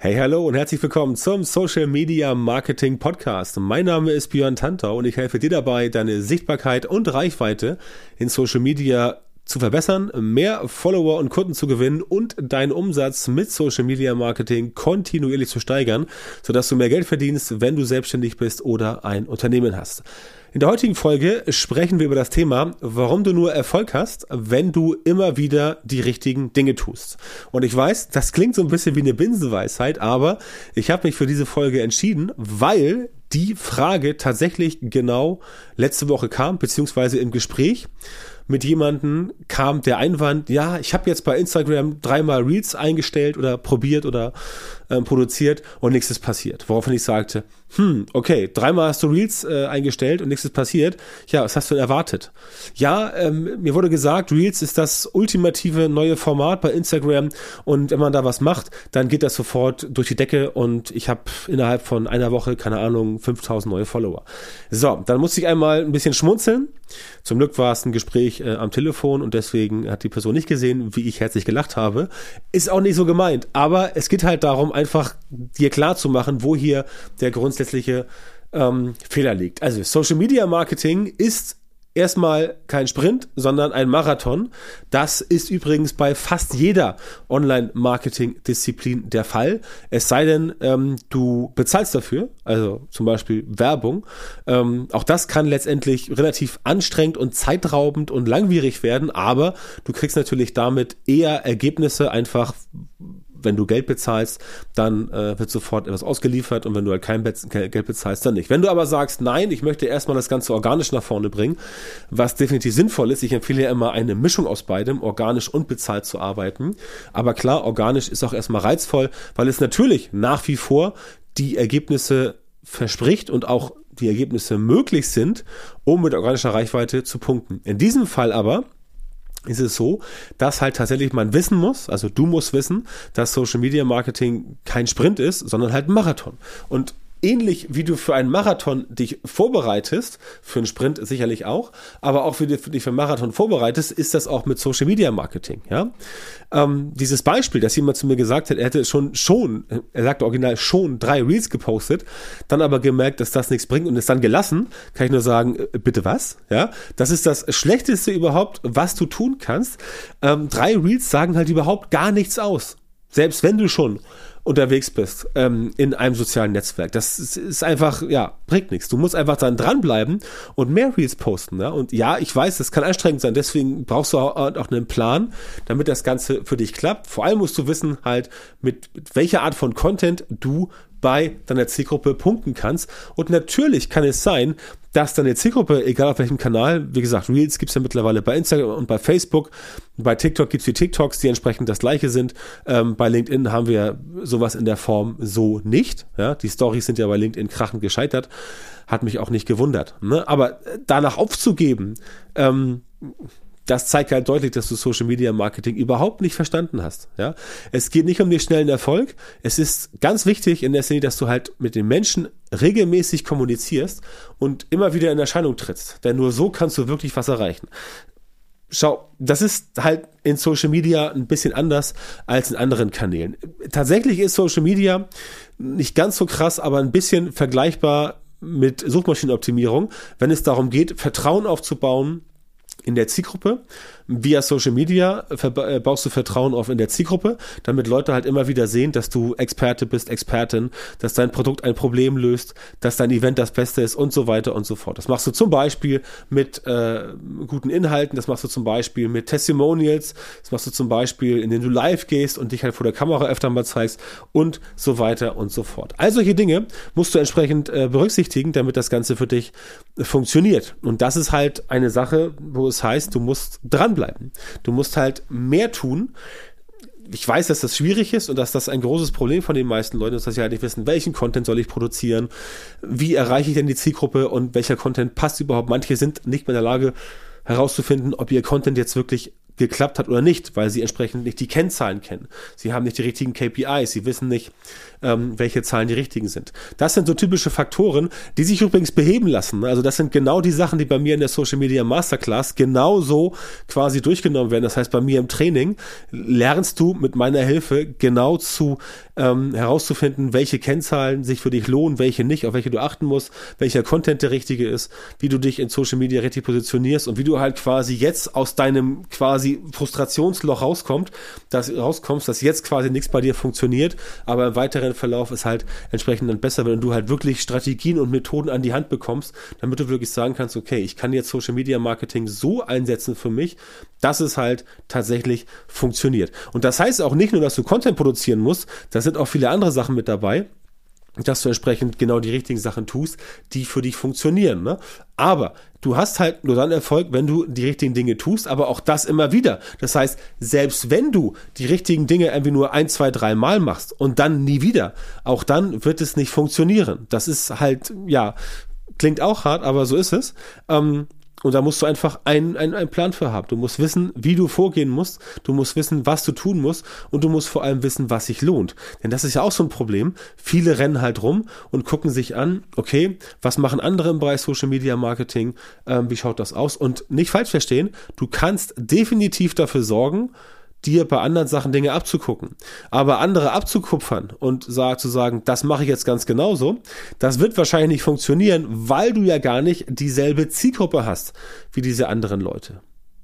Hey, hallo und herzlich willkommen zum Social Media Marketing Podcast. Mein Name ist Björn Tantau und ich helfe dir dabei, deine Sichtbarkeit und Reichweite in Social Media zu verbessern, mehr Follower und Kunden zu gewinnen und deinen Umsatz mit Social Media Marketing kontinuierlich zu steigern, sodass du mehr Geld verdienst, wenn du selbstständig bist oder ein Unternehmen hast. In der heutigen Folge sprechen wir über das Thema, warum du nur Erfolg hast, wenn du immer wieder die richtigen Dinge tust. Und ich weiß, das klingt so ein bisschen wie eine Binsenweisheit, aber ich habe mich für diese Folge entschieden, weil die Frage tatsächlich genau letzte Woche kam, beziehungsweise im Gespräch mit jemandem kam der Einwand, ja, ich habe jetzt bei Instagram dreimal Reels eingestellt oder probiert oder ähm, produziert und nichts ist passiert. Woraufhin ich sagte, hm, okay, dreimal hast du Reels äh, eingestellt und nichts ist passiert. Ja, was hast du denn erwartet? Ja, ähm, mir wurde gesagt, Reels ist das ultimative neue Format bei Instagram und wenn man da was macht, dann geht das sofort durch die Decke und ich habe innerhalb von einer Woche, keine Ahnung, 5000 neue Follower. So, dann musste ich einmal ein bisschen schmunzeln. Zum Glück war es ein Gespräch äh, am Telefon und deswegen hat die Person nicht gesehen, wie ich herzlich gelacht habe. Ist auch nicht so gemeint, aber es geht halt darum, einfach dir klar zu machen, wo hier der grundsätzliche ähm, Fehler liegt. Also Social Media Marketing ist erstmal kein Sprint, sondern ein Marathon. Das ist übrigens bei fast jeder Online-Marketing-Disziplin der Fall. Es sei denn, ähm, du bezahlst dafür, also zum Beispiel Werbung. Ähm, auch das kann letztendlich relativ anstrengend und zeitraubend und langwierig werden, aber du kriegst natürlich damit eher Ergebnisse einfach wenn du Geld bezahlst, dann äh, wird sofort etwas ausgeliefert und wenn du halt kein Geld bezahlst, dann nicht. Wenn du aber sagst, nein, ich möchte erstmal das Ganze organisch nach vorne bringen, was definitiv sinnvoll ist, ich empfehle ja immer eine Mischung aus beidem, organisch und bezahlt zu arbeiten. Aber klar, organisch ist auch erstmal reizvoll, weil es natürlich nach wie vor die Ergebnisse verspricht und auch die Ergebnisse möglich sind, um mit organischer Reichweite zu punkten. In diesem Fall aber ist es so, dass halt tatsächlich man wissen muss, also du musst wissen, dass Social Media Marketing kein Sprint ist, sondern halt ein Marathon. Und ähnlich wie du für einen Marathon dich vorbereitest, für einen Sprint sicherlich auch, aber auch für dich für einen Marathon vorbereitest, ist das auch mit Social Media Marketing. Ja, ähm, dieses Beispiel, dass jemand zu mir gesagt hat, er hätte schon schon, er sagte original schon drei Reels gepostet, dann aber gemerkt, dass das nichts bringt und es dann gelassen, kann ich nur sagen, äh, bitte was? Ja, das ist das Schlechteste überhaupt, was du tun kannst. Ähm, drei Reels sagen halt überhaupt gar nichts aus. Selbst wenn du schon unterwegs bist ähm, in einem sozialen Netzwerk. Das ist, ist, einfach, ja, bringt nichts. Du musst einfach dann dranbleiben und mehr Reels posten. Ja? Und ja, ich weiß, das kann anstrengend sein. Deswegen brauchst du auch, auch einen Plan, damit das Ganze für dich klappt. Vor allem musst du wissen halt, mit, mit welcher Art von Content du bei deiner Zielgruppe punkten kannst. Und natürlich kann es sein, dass deine Zielgruppe, egal auf welchem Kanal, wie gesagt, Reels gibt's ja mittlerweile bei Instagram und bei Facebook, bei TikTok gibt's die TikToks, die entsprechend das gleiche sind. Ähm, bei LinkedIn haben wir sowas in der Form so nicht. Ja, die Stories sind ja bei LinkedIn krachend gescheitert. Hat mich auch nicht gewundert. Ne? Aber danach aufzugeben, ähm, das zeigt halt deutlich, dass du Social Media Marketing überhaupt nicht verstanden hast. Ja, es geht nicht um den schnellen Erfolg. Es ist ganz wichtig in der Szene, dass du halt mit den Menschen regelmäßig kommunizierst und immer wieder in Erscheinung trittst. Denn nur so kannst du wirklich was erreichen. Schau, das ist halt in Social Media ein bisschen anders als in anderen Kanälen. Tatsächlich ist Social Media nicht ganz so krass, aber ein bisschen vergleichbar mit Suchmaschinenoptimierung, wenn es darum geht, Vertrauen aufzubauen in der Zielgruppe via Social Media äh, baust du Vertrauen auf in der Zielgruppe, damit Leute halt immer wieder sehen, dass du Experte bist, Expertin, dass dein Produkt ein Problem löst, dass dein Event das Beste ist und so weiter und so fort. Das machst du zum Beispiel mit äh, guten Inhalten, das machst du zum Beispiel mit Testimonials, das machst du zum Beispiel, indem du live gehst und dich halt vor der Kamera öfter mal zeigst und so weiter und so fort. All solche Dinge musst du entsprechend äh, berücksichtigen, damit das Ganze für dich funktioniert. Und das ist halt eine Sache, wo es heißt, du musst dran dranbleiben. Du musst halt mehr tun. Ich weiß, dass das schwierig ist und dass das ein großes Problem von den meisten Leuten ist, dass sie halt nicht wissen, welchen Content soll ich produzieren, wie erreiche ich denn die Zielgruppe und welcher Content passt überhaupt. Manche sind nicht mehr in der Lage herauszufinden, ob ihr Content jetzt wirklich geklappt hat oder nicht, weil sie entsprechend nicht die Kennzahlen kennen. Sie haben nicht die richtigen KPIs, sie wissen nicht, ähm, welche Zahlen die richtigen sind. Das sind so typische Faktoren, die sich übrigens beheben lassen. Also das sind genau die Sachen, die bei mir in der Social Media Masterclass genauso quasi durchgenommen werden. Das heißt, bei mir im Training lernst du mit meiner Hilfe genau zu ähm, herauszufinden, welche Kennzahlen sich für dich lohnen, welche nicht, auf welche du achten musst, welcher Content der richtige ist, wie du dich in Social Media richtig positionierst und wie du halt quasi jetzt aus deinem quasi Frustrationsloch rauskommst, dass rauskommst, dass jetzt quasi nichts bei dir funktioniert, aber im weiteren Verlauf ist halt entsprechend dann besser, wenn du halt wirklich Strategien und Methoden an die Hand bekommst, damit du wirklich sagen kannst, okay, ich kann jetzt Social Media Marketing so einsetzen für mich, dass es halt tatsächlich funktioniert. Und das heißt auch nicht nur, dass du Content produzieren musst, das sind auch viele andere Sachen mit dabei dass du entsprechend genau die richtigen Sachen tust, die für dich funktionieren. Ne? Aber du hast halt nur dann Erfolg, wenn du die richtigen Dinge tust, aber auch das immer wieder. Das heißt, selbst wenn du die richtigen Dinge irgendwie nur ein, zwei, drei Mal machst und dann nie wieder, auch dann wird es nicht funktionieren. Das ist halt, ja, klingt auch hart, aber so ist es. Ähm, und da musst du einfach einen, einen, einen Plan für haben. Du musst wissen, wie du vorgehen musst. Du musst wissen, was du tun musst. Und du musst vor allem wissen, was sich lohnt. Denn das ist ja auch so ein Problem. Viele rennen halt rum und gucken sich an, okay, was machen andere im Bereich Social Media Marketing? Ähm, wie schaut das aus? Und nicht falsch verstehen, du kannst definitiv dafür sorgen, dir bei anderen Sachen Dinge abzugucken. Aber andere abzukupfern und zu sagen, das mache ich jetzt ganz genauso, das wird wahrscheinlich nicht funktionieren, weil du ja gar nicht dieselbe Zielgruppe hast wie diese anderen Leute.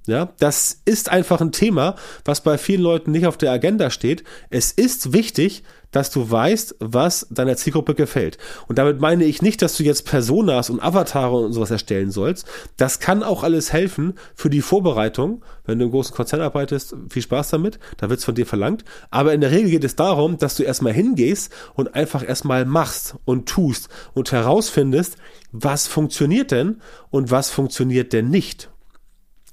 Ja, das ist einfach ein Thema, was bei vielen Leuten nicht auf der Agenda steht. Es ist wichtig, dass du weißt, was deiner Zielgruppe gefällt. Und damit meine ich nicht, dass du jetzt Personas und Avatare und sowas erstellen sollst. Das kann auch alles helfen für die Vorbereitung. Wenn du im großen Konzern arbeitest, viel Spaß damit. Da wird es von dir verlangt. Aber in der Regel geht es darum, dass du erstmal hingehst und einfach erstmal machst und tust und herausfindest, was funktioniert denn und was funktioniert denn nicht.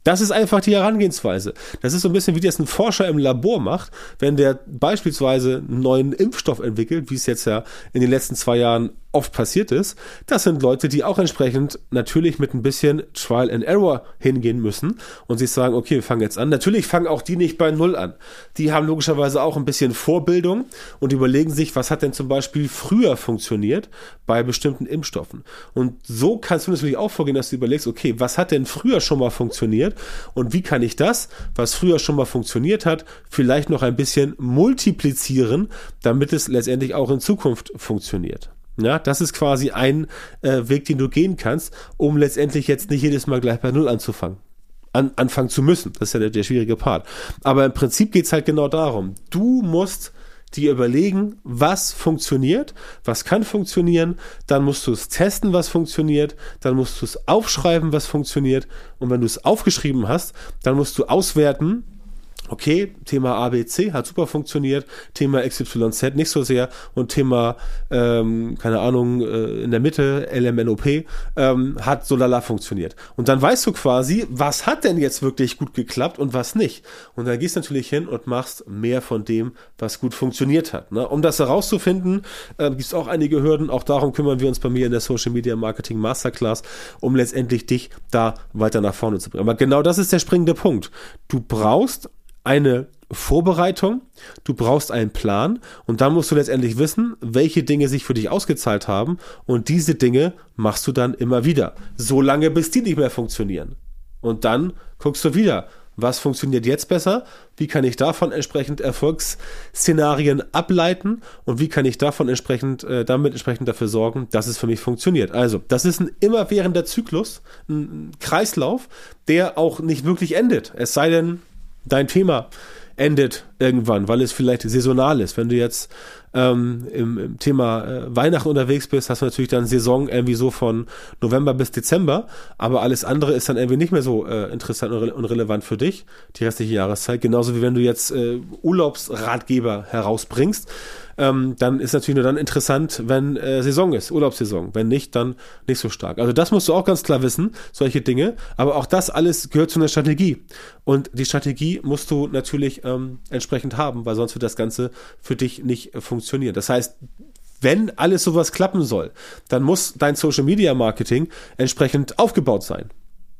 Das ist einfach die Herangehensweise. Das ist so ein bisschen wie das ein Forscher im Labor macht, wenn der beispielsweise einen neuen Impfstoff entwickelt, wie es jetzt ja in den letzten zwei Jahren oft passiert ist, das sind Leute, die auch entsprechend natürlich mit ein bisschen Trial and Error hingehen müssen und sich sagen, okay, wir fangen jetzt an. Natürlich fangen auch die nicht bei Null an. Die haben logischerweise auch ein bisschen Vorbildung und überlegen sich, was hat denn zum Beispiel früher funktioniert bei bestimmten Impfstoffen. Und so kannst du natürlich auch vorgehen, dass du überlegst, okay, was hat denn früher schon mal funktioniert und wie kann ich das, was früher schon mal funktioniert hat, vielleicht noch ein bisschen multiplizieren, damit es letztendlich auch in Zukunft funktioniert. Ja, das ist quasi ein äh, Weg, den du gehen kannst, um letztendlich jetzt nicht jedes Mal gleich bei Null anzufangen. An, anfangen zu müssen. Das ist ja der, der schwierige Part. Aber im Prinzip geht's halt genau darum. Du musst dir überlegen, was funktioniert, was kann funktionieren, dann musst du es testen, was funktioniert, dann musst du es aufschreiben, was funktioniert und wenn du es aufgeschrieben hast, dann musst du auswerten, okay, Thema ABC hat super funktioniert, Thema XYZ nicht so sehr und Thema, ähm, keine Ahnung, äh, in der Mitte, LMNOP, ähm, hat so lala funktioniert. Und dann weißt du quasi, was hat denn jetzt wirklich gut geklappt und was nicht. Und dann gehst du natürlich hin und machst mehr von dem, was gut funktioniert hat. Ne? Um das herauszufinden, äh, gibt es auch einige Hürden. Auch darum kümmern wir uns bei mir in der Social Media Marketing Masterclass, um letztendlich dich da weiter nach vorne zu bringen. Aber genau das ist der springende Punkt. Du brauchst eine Vorbereitung, du brauchst einen Plan und dann musst du letztendlich wissen, welche Dinge sich für dich ausgezahlt haben und diese Dinge machst du dann immer wieder, so lange bis die nicht mehr funktionieren. Und dann guckst du wieder, was funktioniert jetzt besser, wie kann ich davon entsprechend Erfolgsszenarien ableiten und wie kann ich davon entsprechend äh, damit entsprechend dafür sorgen, dass es für mich funktioniert. Also, das ist ein immerwährender Zyklus, ein Kreislauf, der auch nicht wirklich endet. Es sei denn, dein Thema endet irgendwann, weil es vielleicht saisonal ist. Wenn du jetzt ähm, im, im, Thema äh, Weihnachten unterwegs bist, hast du natürlich dann Saison irgendwie so von November bis Dezember, aber alles andere ist dann irgendwie nicht mehr so äh, interessant und, und, relevant für dich, die restliche Jahreszeit. Genauso wie wenn du jetzt äh, Urlaubsratgeber herausbringst, ähm, dann ist natürlich nur dann interessant, wenn äh, Saison ist, Urlaubssaison. Wenn nicht, dann nicht so stark. Also das musst du auch ganz klar wissen, solche Dinge. Aber auch das alles gehört zu einer Strategie. Und die Strategie musst du natürlich ähm, entsprechend haben, weil sonst wird das Ganze für dich nicht funktionieren. Das heißt, wenn alles sowas klappen soll, dann muss dein Social Media Marketing entsprechend aufgebaut sein.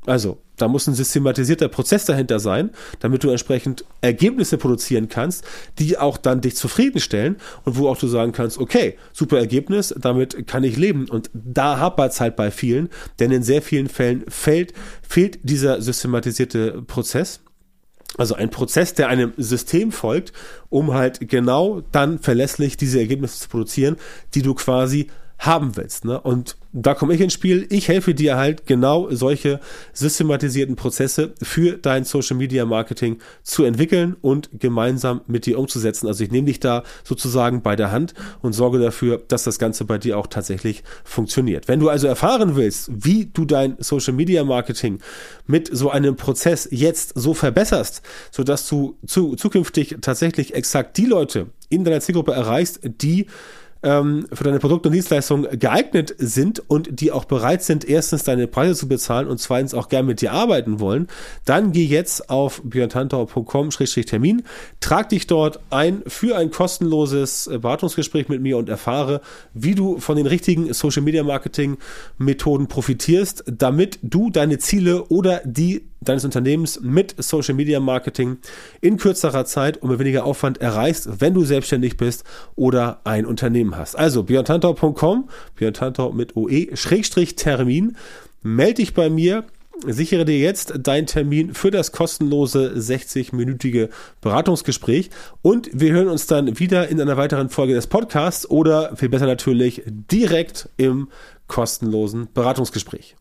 Also, da muss ein systematisierter Prozess dahinter sein, damit du entsprechend Ergebnisse produzieren kannst, die auch dann dich zufriedenstellen und wo auch du sagen kannst, okay, super Ergebnis, damit kann ich leben. Und da hapert es halt bei vielen, denn in sehr vielen Fällen fällt, fehlt dieser systematisierte Prozess. Also ein Prozess, der einem System folgt, um halt genau dann verlässlich diese Ergebnisse zu produzieren, die du quasi haben willst. Ne? Und da komme ich ins Spiel. Ich helfe dir halt genau solche systematisierten Prozesse für dein Social Media Marketing zu entwickeln und gemeinsam mit dir umzusetzen. Also ich nehme dich da sozusagen bei der Hand und sorge dafür, dass das Ganze bei dir auch tatsächlich funktioniert. Wenn du also erfahren willst, wie du dein Social Media Marketing mit so einem Prozess jetzt so verbesserst, sodass du zu, zukünftig tatsächlich exakt die Leute in deiner Zielgruppe erreichst, die ähm, für deine Produkte und Dienstleistungen geeignet sind und die auch bereit sind, erstens deine Preise zu bezahlen und zweitens auch gern mit dir arbeiten wollen, dann geh jetzt auf björntantau.com-termin, trag dich dort ein für ein kostenloses Beratungsgespräch mit mir und erfahre, wie du von den richtigen Social Media Marketing Methoden profitierst, damit du deine Ziele oder die deines Unternehmens mit Social Media Marketing in kürzerer Zeit und mit weniger Aufwand erreichst, wenn du selbstständig bist oder ein Unternehmen hast. Also björntantau.com, björntantau mit OE, Schrägstrich Termin, melde dich bei mir, sichere dir jetzt deinen Termin für das kostenlose 60-minütige Beratungsgespräch und wir hören uns dann wieder in einer weiteren Folge des Podcasts oder viel besser natürlich direkt im kostenlosen Beratungsgespräch.